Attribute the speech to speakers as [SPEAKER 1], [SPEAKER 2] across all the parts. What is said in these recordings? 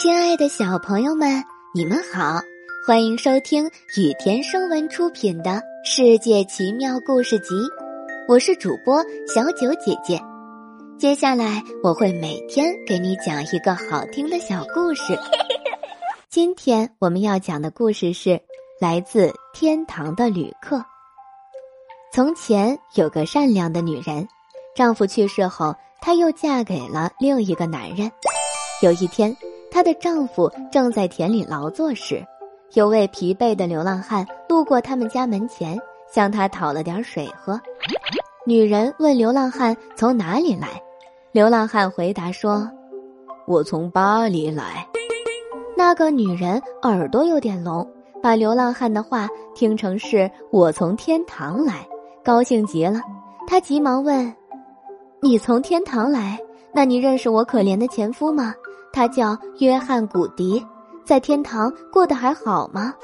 [SPEAKER 1] 亲爱的小朋友们，你们好，欢迎收听雨田声文出品的《世界奇妙故事集》，我是主播小九姐姐。接下来我会每天给你讲一个好听的小故事。今天我们要讲的故事是来自天堂的旅客。从前有个善良的女人，丈夫去世后，她又嫁给了另一个男人。有一天，她的丈夫正在田里劳作时，有位疲惫的流浪汉路过他们家门前，向他讨了点水喝。女人问流浪汉从哪里来，流浪汉回答说：“
[SPEAKER 2] 我从巴黎来。”
[SPEAKER 1] 那个女人耳朵有点聋，把流浪汉的话听成是我从天堂来。高兴极了，她急忙问：“你从天堂来？那你认识我可怜的前夫吗？他叫约翰·古迪，在天堂过得还好吗？”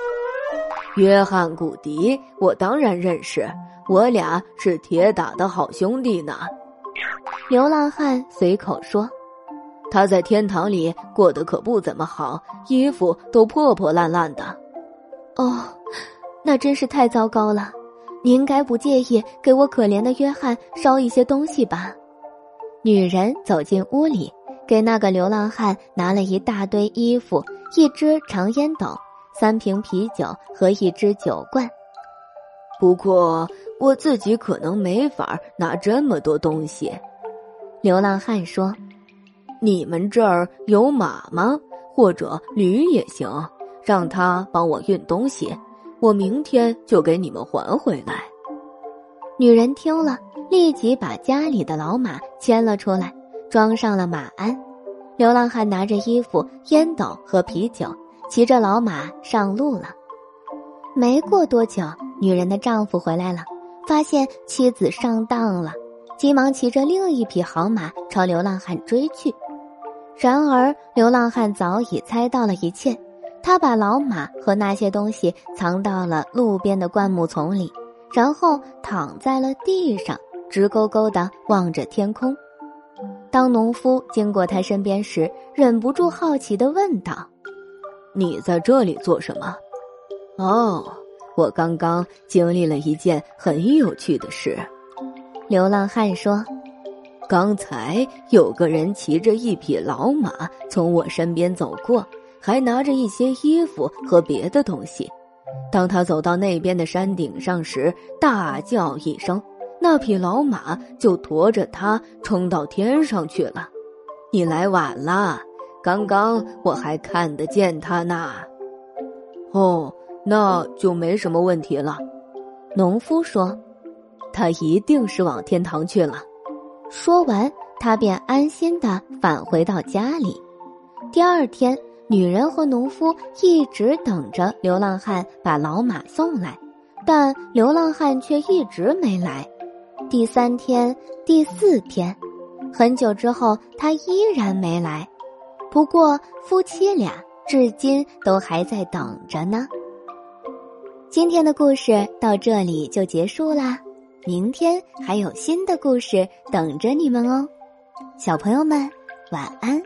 [SPEAKER 2] 约翰·古迪，我当然认识，我俩是铁打的好兄弟呢。
[SPEAKER 1] 流浪汉随口说：“
[SPEAKER 2] 他在天堂里过得可不怎么好，衣服都破破烂烂的。”
[SPEAKER 1] 哦，那真是太糟糕了。你应该不介意给我可怜的约翰烧一些东西吧？女人走进屋里，给那个流浪汉拿了一大堆衣服、一只长烟斗、三瓶啤酒和一只酒罐。
[SPEAKER 2] 不过我自己可能没法拿这么多东西。
[SPEAKER 1] 流浪汉说：“
[SPEAKER 2] 你们这儿有马吗？或者驴也行，让他帮我运东西。”我明天就给你们还回来。
[SPEAKER 1] 女人听了，立即把家里的老马牵了出来，装上了马鞍。流浪汉拿着衣服、烟斗和啤酒，骑着老马上路了。没过多久，女人的丈夫回来了，发现妻子上当了，急忙骑着另一匹好马朝流浪汉追去。然而，流浪汉早已猜到了一切。他把老马和那些东西藏到了路边的灌木丛里，然后躺在了地上，直勾勾的望着天空。当农夫经过他身边时，忍不住好奇地问道：“
[SPEAKER 2] 你在这里做什么？”“哦，我刚刚经历了一件很有趣的事。”
[SPEAKER 1] 流浪汉说：“
[SPEAKER 2] 刚才有个人骑着一匹老马从我身边走过。”还拿着一些衣服和别的东西。当他走到那边的山顶上时，大叫一声，那匹老马就驮着他冲到天上去了。你来晚了，刚刚我还看得见他呢。哦，那就没什么问题了。
[SPEAKER 1] 农夫说：“
[SPEAKER 2] 他一定是往天堂去了。”
[SPEAKER 1] 说完，他便安心的返回到家里。第二天。女人和农夫一直等着流浪汉把老马送来，但流浪汉却一直没来。第三天、第四天，很久之后，他依然没来。不过，夫妻俩至今都还在等着呢。今天的故事到这里就结束啦，明天还有新的故事等着你们哦，小朋友们，晚安。